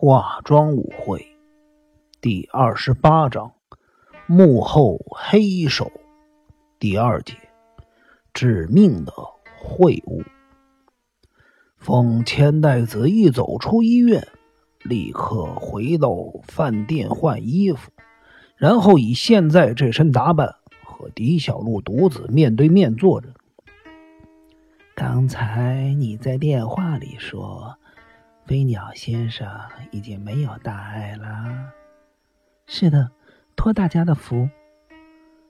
化妆舞会第二十八章：幕后黑手第二节：致命的秽物。奉千代子一走出医院，立刻回到饭店换衣服，然后以现在这身打扮和狄小璐独自面对面坐着。刚才你在电话里说。飞鸟先生已经没有大碍了。是的，托大家的福。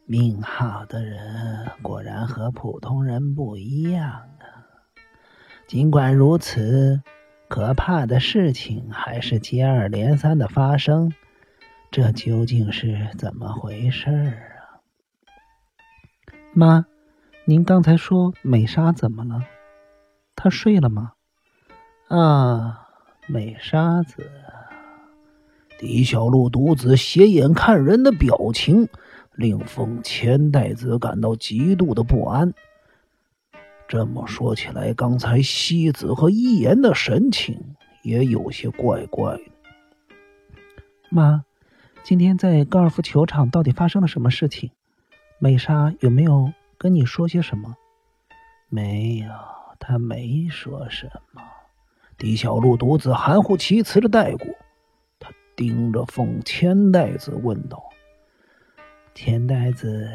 命好的人果然和普通人不一样啊。尽管如此，可怕的事情还是接二连三的发生。这究竟是怎么回事啊？妈，您刚才说美莎怎么了？她睡了吗？啊。美沙子，狄小璐独子斜眼看人的表情，令风千代子感到极度的不安。这么说起来，刚才西子和一言的神情也有些怪怪的。妈，今天在高尔夫球场到底发生了什么事情？美莎有没有跟你说些什么？没有，她没说什么。狄小璐独自含糊其辞的带过，他盯着凤千代子问道：“千代子，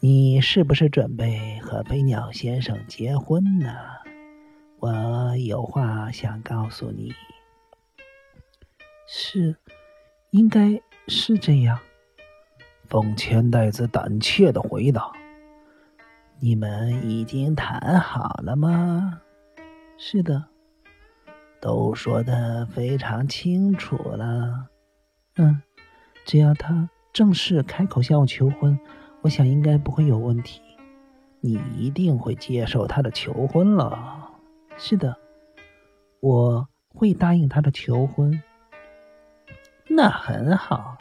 你是不是准备和飞鸟先生结婚呢？我有话想告诉你。”“是，应该是这样。”凤千代子胆怯的回答。“你们已经谈好了吗？”“是的。”都说的非常清楚了，嗯，只要他正式开口向我求婚，我想应该不会有问题。你一定会接受他的求婚了。是的，我会答应他的求婚。那很好，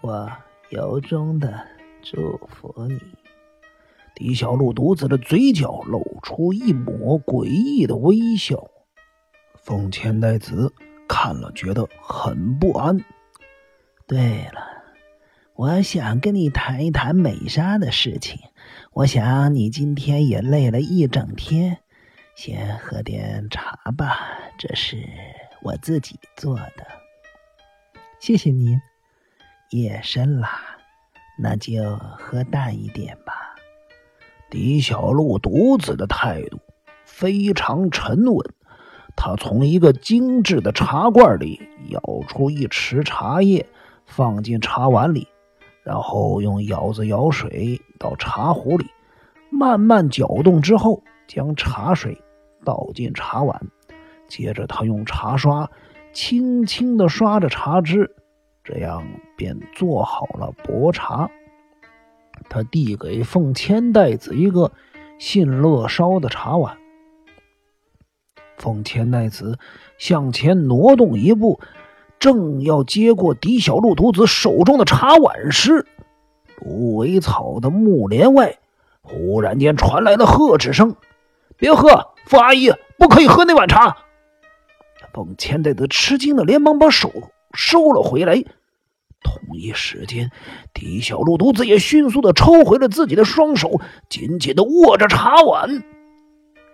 我由衷的祝福你。狄小璐独自的嘴角露出一抹诡异的微笑。奉千代子看了，觉得很不安。对了，我想跟你谈一谈美莎的事情。我想你今天也累了一整天，先喝点茶吧，这是我自己做的。谢谢您。夜深了，那就喝淡一点吧。狄小璐独子的态度非常沉稳。他从一个精致的茶罐里舀出一匙茶叶，放进茶碗里，然后用舀子舀水到茶壶里，慢慢搅动之后，将茶水倒进茶碗。接着，他用茶刷轻轻地刷着茶汁，这样便做好了薄茶。他递给凤千代子一个信乐烧的茶碗。凤千代子向前挪动一步，正要接过狄小璐独子手中的茶碗时，芦苇草的木帘外忽然间传来了呵斥声：“别喝，傅阿姨，不可以喝那碗茶！”凤千代子吃惊的连忙把手收了回来。同一时间，狄小璐独子也迅速的抽回了自己的双手，紧紧的握着茶碗。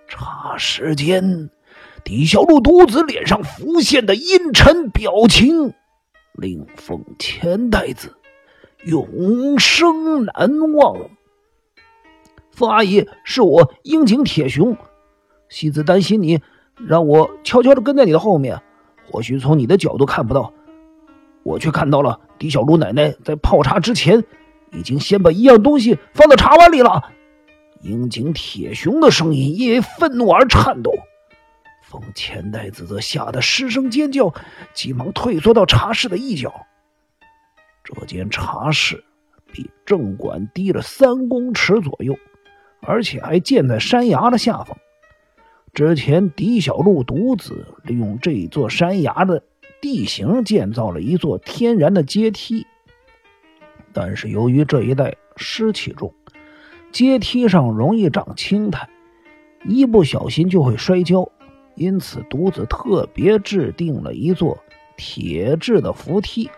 茶时间。狄小璐独子脸上浮现的阴沉表情，令奉千代子永生难忘。凤阿姨，是我樱井铁雄。西子担心你，让我悄悄的跟在你的后面。或许从你的角度看不到，我却看到了。狄小璐奶奶在泡茶之前，已经先把一样东西放到茶碗里了。樱井铁雄的声音因为愤怒而颤抖。奉千代子则吓得失声尖叫，急忙退缩到茶室的一角。这间茶室比正馆低了三公尺左右，而且还建在山崖的下方。之前狄小璐独子利用这座山崖的地形建造了一座天然的阶梯，但是由于这一带湿气重，阶梯上容易长青苔，一不小心就会摔跤。因此，独子特别制定了一座铁制的扶梯。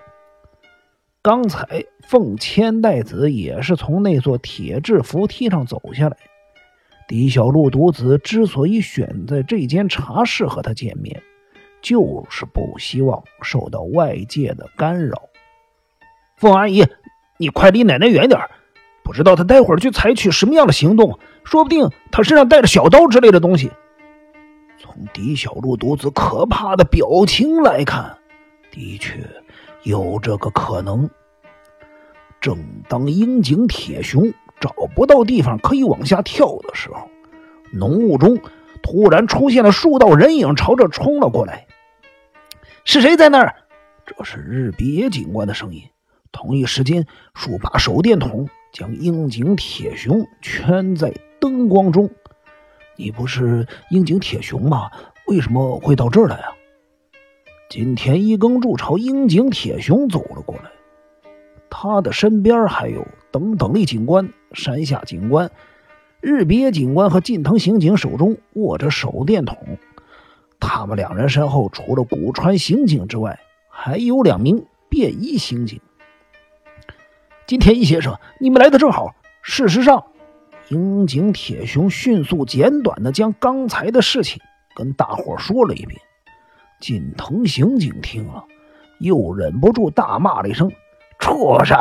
刚才凤千代子也是从那座铁制扶梯上走下来。狄小璐独子之所以选在这间茶室和他见面，就是不希望受到外界的干扰。凤阿姨，你快离奶奶远点不知道她待会儿去采取什么样的行动，说不定她身上带着小刀之类的东西。从狄小璐独自可怕的表情来看，的确。有这个可能。正当樱井铁雄找不到地方可以往下跳的时候，浓雾中突然出现了数道人影，朝着冲了过来。是谁在那儿？这是日比野警官的声音。同一时间，数把手电筒将樱井铁雄圈在灯光中。你不是樱井铁雄吗？为什么会到这儿来啊？金田一耕助朝樱井铁雄走了过来，他的身边还有等等力警官、山下警官、日别警官和近藤刑警，手中握着手电筒。他们两人身后除了古川刑警之外，还有两名便衣刑警。金田一先生，你们来的正好。事实上，樱井铁雄迅速简短的将刚才的事情跟大伙说了一遍。近藤刑警听了，又忍不住大骂了一声：“畜生！”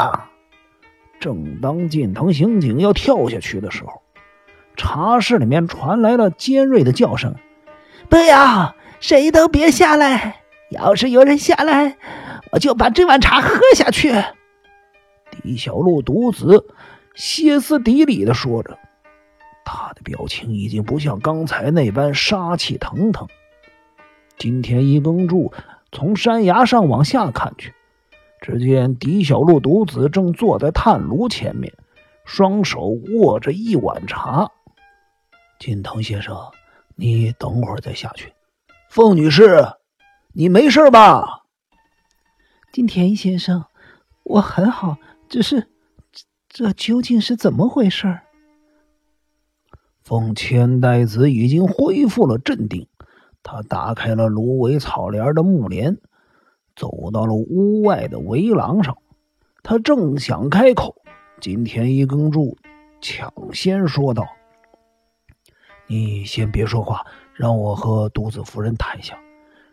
正当近藤刑警要跳下去的时候，茶室里面传来了尖锐的叫声：“不要，谁都别下来！要是有人下来，我就把这碗茶喝下去。”李小璐独子歇斯底里的说着，他的表情已经不像刚才那般杀气腾腾。金田一耕助从山崖上往下看去，只见狄小璐独子正坐在炭炉前面，双手握着一碗茶。金藤先生，你等会儿再下去。凤女士，你没事吧？金田一先生，我很好，只是这究竟是怎么回事？凤千代子已经恢复了镇定。他打开了芦苇草帘的木帘，走到了屋外的围廊上。他正想开口，金田一耕助抢先说道：“你先别说话，让我和独子夫人谈一下，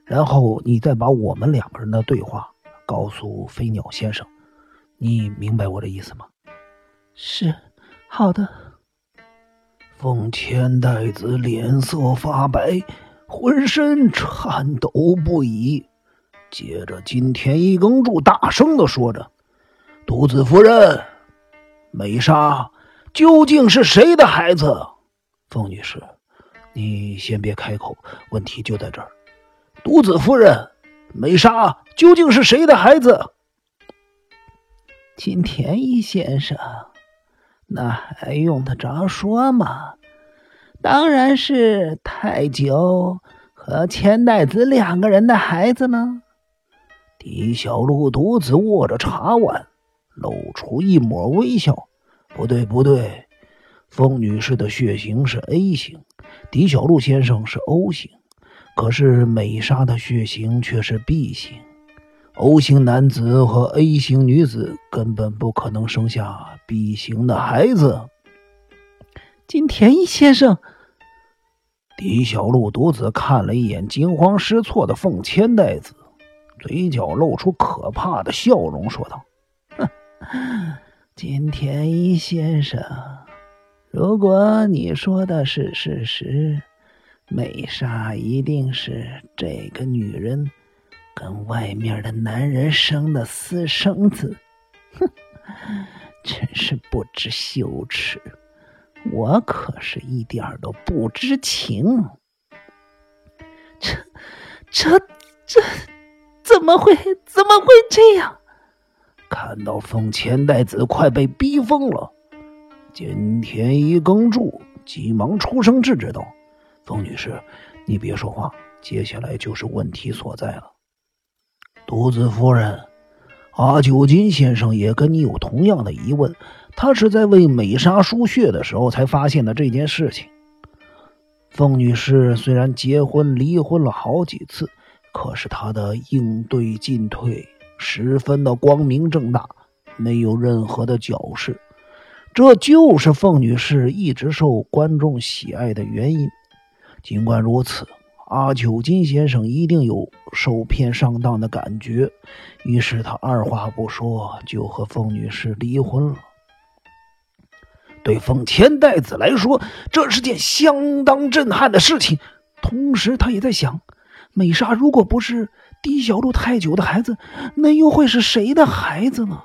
然后你再把我们两个人的对话告诉飞鸟先生。你明白我的意思吗？”“是，好的。”凤千代子脸色发白。浑身颤抖不已，接着金田一耕助大声的说着：“独子夫人，美莎究竟是谁的孩子？”凤女士，你先别开口，问题就在这儿。独子夫人，美莎究竟是谁的孩子？金田一先生，那还用得着说吗？当然是太久和千代子两个人的孩子呢。狄小璐独自握着茶碗，露出一抹微笑。不对，不对，风女士的血型是 A 型，狄小璐先生是 O 型，可是美莎的血型却是 B 型。O 型男子和 A 型女子根本不可能生下 B 型的孩子。金田一先生，狄小璐独自看了一眼惊慌失措的凤千代子，嘴角露出可怕的笑容，说道：“哼，金田一先生，如果你说的是事实，美莎一定是这个女人跟外面的男人生的私生子。哼，真是不知羞耻。”我可是一点都不知情，这、这、这怎么会？怎么会这样？看到凤千代子快被逼疯了，金田一耕助急忙出声制止道：“凤女士，你别说话，接下来就是问题所在了。独子夫人，阿九金先生也跟你有同样的疑问。”他是在为美莎输血的时候才发现的这件事情。凤女士虽然结婚离婚了好几次，可是她的应对进退十分的光明正大，没有任何的矫饰。这就是凤女士一直受观众喜爱的原因。尽管如此，阿九金先生一定有受骗上当的感觉，于是他二话不说就和凤女士离婚了。对凤千代子来说，这是件相当震撼的事情。同时，他也在想：美莎如果不是狄小璐太久的孩子，那又会是谁的孩子呢？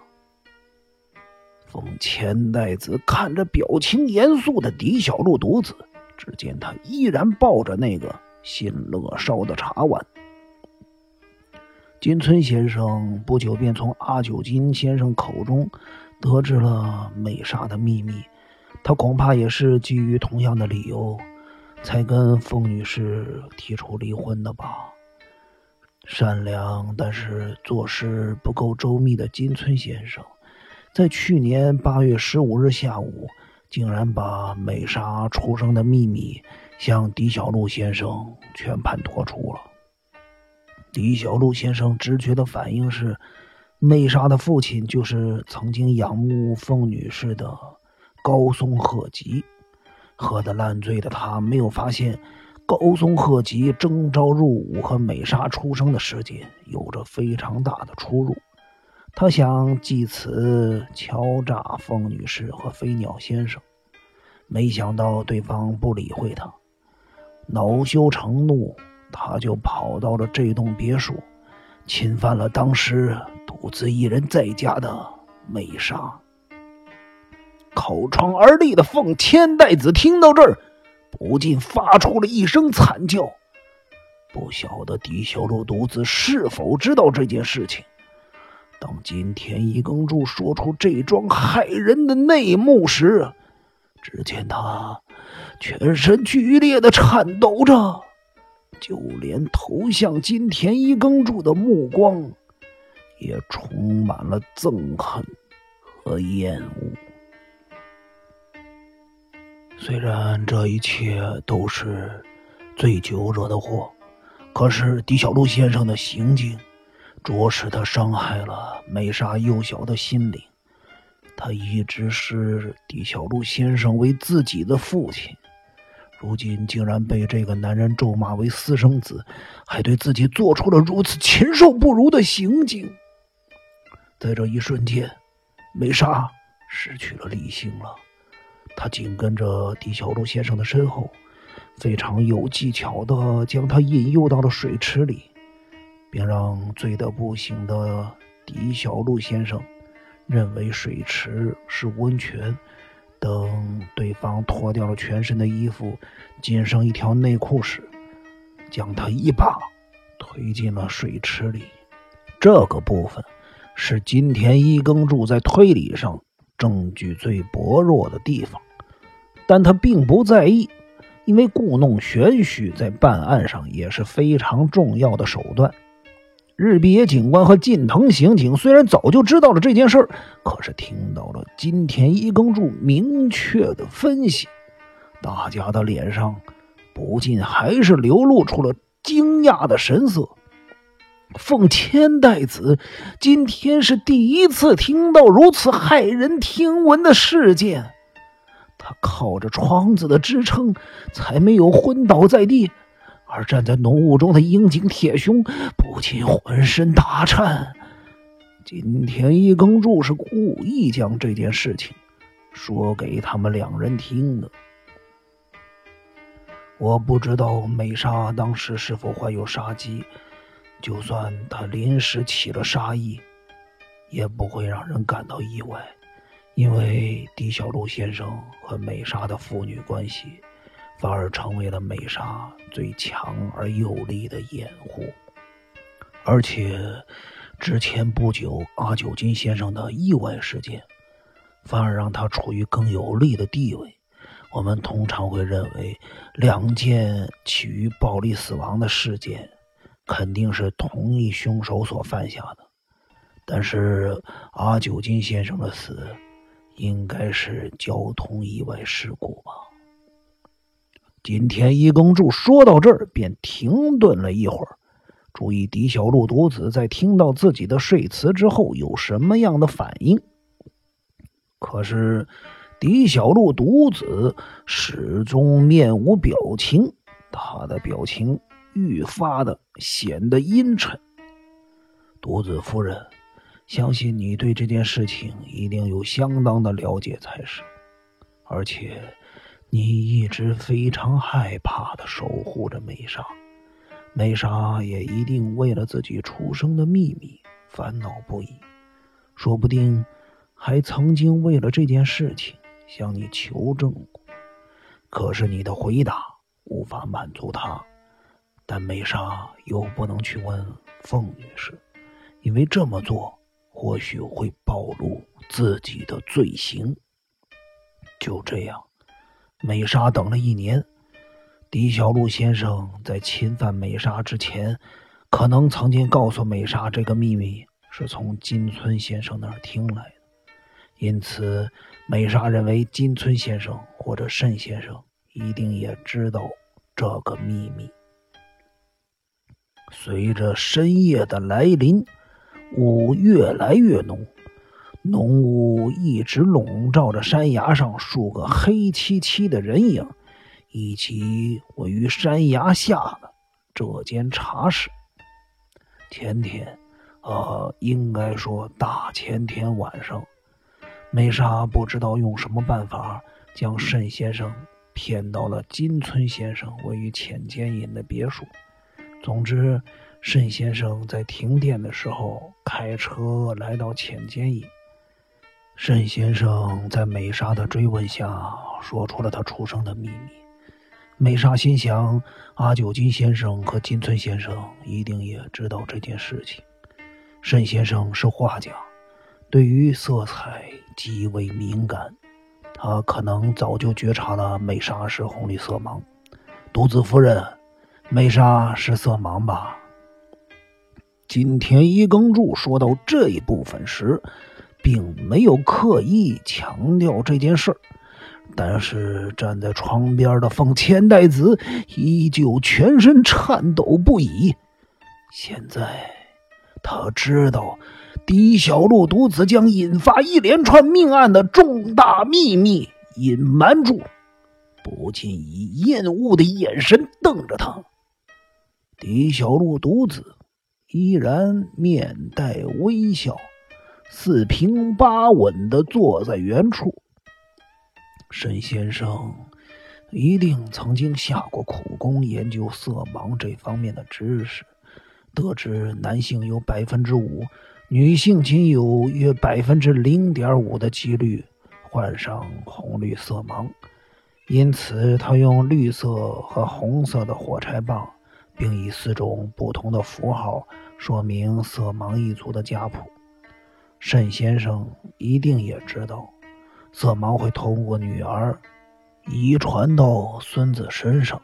凤千代子看着表情严肃的狄小璐独子，只见他依然抱着那个新乐烧的茶碗。金村先生不久便从阿九金先生口中得知了美莎的秘密。他恐怕也是基于同样的理由，才跟凤女士提出离婚的吧。善良但是做事不够周密的金村先生，在去年八月十五日下午，竟然把美莎出生的秘密向狄小璐先生全盘托出了。狄小璐先生直觉的反应是，美莎的父亲就是曾经仰慕凤女士的。高松鹤吉喝得烂醉的他，没有发现高松鹤吉征召入伍和美莎出生的时间有着非常大的出入。他想借此敲诈凤女士和飞鸟先生，没想到对方不理会他，恼羞成怒，他就跑到了这栋别墅，侵犯了当时独自一人在家的美莎。靠窗而立的凤千代子听到这儿，不禁发出了一声惨叫。不晓得狄小璐独自是否知道这件事情。当金田一耕助说出这桩骇人的内幕时，只见他全身剧烈的颤抖着，就连投向金田一耕助的目光也充满了憎恨和厌恶。虽然这一切都是醉酒惹的祸，可是狄小璐先生的行径，着实的伤害了美莎幼小的心灵。他一直视狄小璐先生为自己的父亲，如今竟然被这个男人咒骂为私生子，还对自己做出了如此禽兽不如的行径。在这一瞬间，美莎失去了理性了。他紧跟着狄小璐先生的身后，非常有技巧地将他引诱到了水池里，并让醉得不醒的狄小璐先生认为水池是温泉。等对方脱掉了全身的衣服，仅剩一条内裤时，将他一把推进了水池里。这个部分是金田一耕助在推理上证据最薄弱的地方。但他并不在意，因为故弄玄虚在办案上也是非常重要的手段。日比野警官和近藤刑警虽然早就知道了这件事儿，可是听到了金田一耕助明确的分析，大家的脸上不禁还是流露出了惊讶的神色。奉千代子今天是第一次听到如此骇人听闻的事件。他靠着窗子的支撑，才没有昏倒在地。而站在浓雾中的樱井铁雄不禁浑身打颤。金田一耕助是故意将这件事情说给他们两人听的。我不知道美莎当时是否怀有杀机，就算她临时起了杀意，也不会让人感到意外。因为狄小璐先生和美莎的父女关系，反而成为了美莎最强而有力的掩护。而且，之前不久阿九金先生的意外事件，反而让他处于更有利的地位。我们通常会认为，两件起于暴力死亡的事件，肯定是同一凶手所犯下的。但是阿九金先生的死，应该是交通意外事故吧。金田一耕助说到这儿，便停顿了一会儿，注意狄小璐独子在听到自己的睡词之后有什么样的反应。可是，狄小璐独子始终面无表情，他的表情愈发的显得阴沉。独子夫人，相信你对这件事情一定有相当的了解才是，而且你一直非常害怕的守护着美莎。美莎也一定为了自己出生的秘密烦恼不已，说不定还曾经为了这件事情向你求证过。可是你的回答无法满足她，但美莎又不能去问凤女士，因为这么做或许会暴露自己的罪行。就这样，美莎等了一年。狄小璐先生在侵犯美莎之前，可能曾经告诉美莎这个秘密是从金村先生那儿听来的，因此美莎认为金村先生或者慎先生一定也知道这个秘密。随着深夜的来临，雾越来越浓，浓雾一直笼罩着山崖上数个黑漆漆的人影。以及位于山崖下的这间茶室。前天，呃，应该说大前天晚上，梅莎不知道用什么办法将慎先生骗到了金村先生位于浅间隐的别墅。总之，慎先生在停电的时候开车来到浅间隐。慎先生在美莎的追问下，说出了他出生的秘密。美莎心想：阿久金先生和金村先生一定也知道这件事情。沈先生是画家，对于色彩极为敏感，他可能早就觉察了美莎是红绿色盲。独子夫人，美莎是色盲吧？今天伊耕助说到这一部分时，并没有刻意强调这件事儿。但是站在窗边的凤千代子依旧全身颤抖不已。现在他知道狄小璐独子将引发一连串命案的重大秘密隐瞒住，不禁以厌恶的眼神瞪着他。狄小璐独子依然面带微笑，四平八稳地坐在原处。沈先生一定曾经下过苦功研究色盲这方面的知识，得知男性有百分之五，女性仅有约百分之零点五的几率患上红绿色盲，因此他用绿色和红色的火柴棒，并以四种不同的符号说明色盲一族的家谱。沈先生一定也知道。色盲会通过女儿遗传到孙子身上，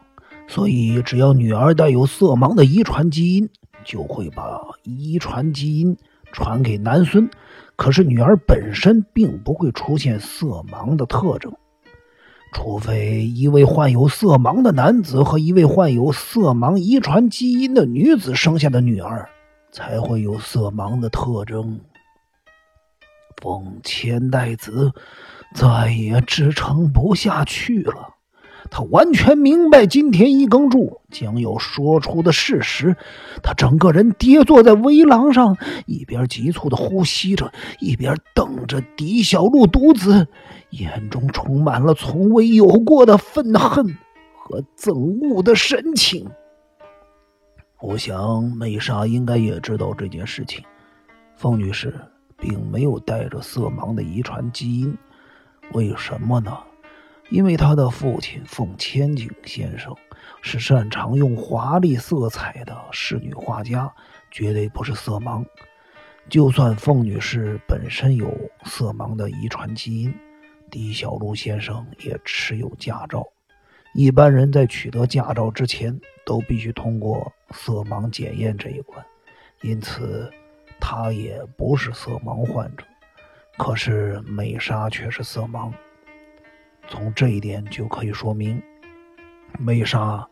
所以只要女儿带有色盲的遗传基因，就会把遗传基因传给男孙。可是女儿本身并不会出现色盲的特征，除非一位患有色盲的男子和一位患有色盲遗传基因的女子生下的女儿才会有色盲的特征。风千代子。再也支撑不下去了，他完全明白今天一耕助将要说出的事实。他整个人跌坐在围廊上，一边急促的呼吸着，一边瞪着狄小璐独子，眼中充满了从未有过的愤恨和憎恶的神情。我想美莎应该也知道这件事情。方女士并没有带着色盲的遗传基因。为什么呢？因为他的父亲凤千景先生是擅长用华丽色彩的仕女画家，绝对不是色盲。就算凤女士本身有色盲的遗传基因，狄小璐先生也持有驾照。一般人在取得驾照之前，都必须通过色盲检验这一关，因此他也不是色盲患者。可是美莎却是色盲，从这一点就可以说明，美莎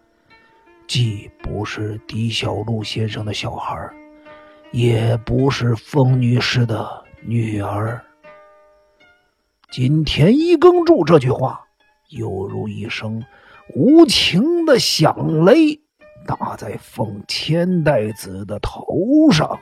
既不是狄小璐先生的小孩，也不是风女士的女儿。金田一耕助这句话，犹如一声无情的响雷，打在凤千代子的头上。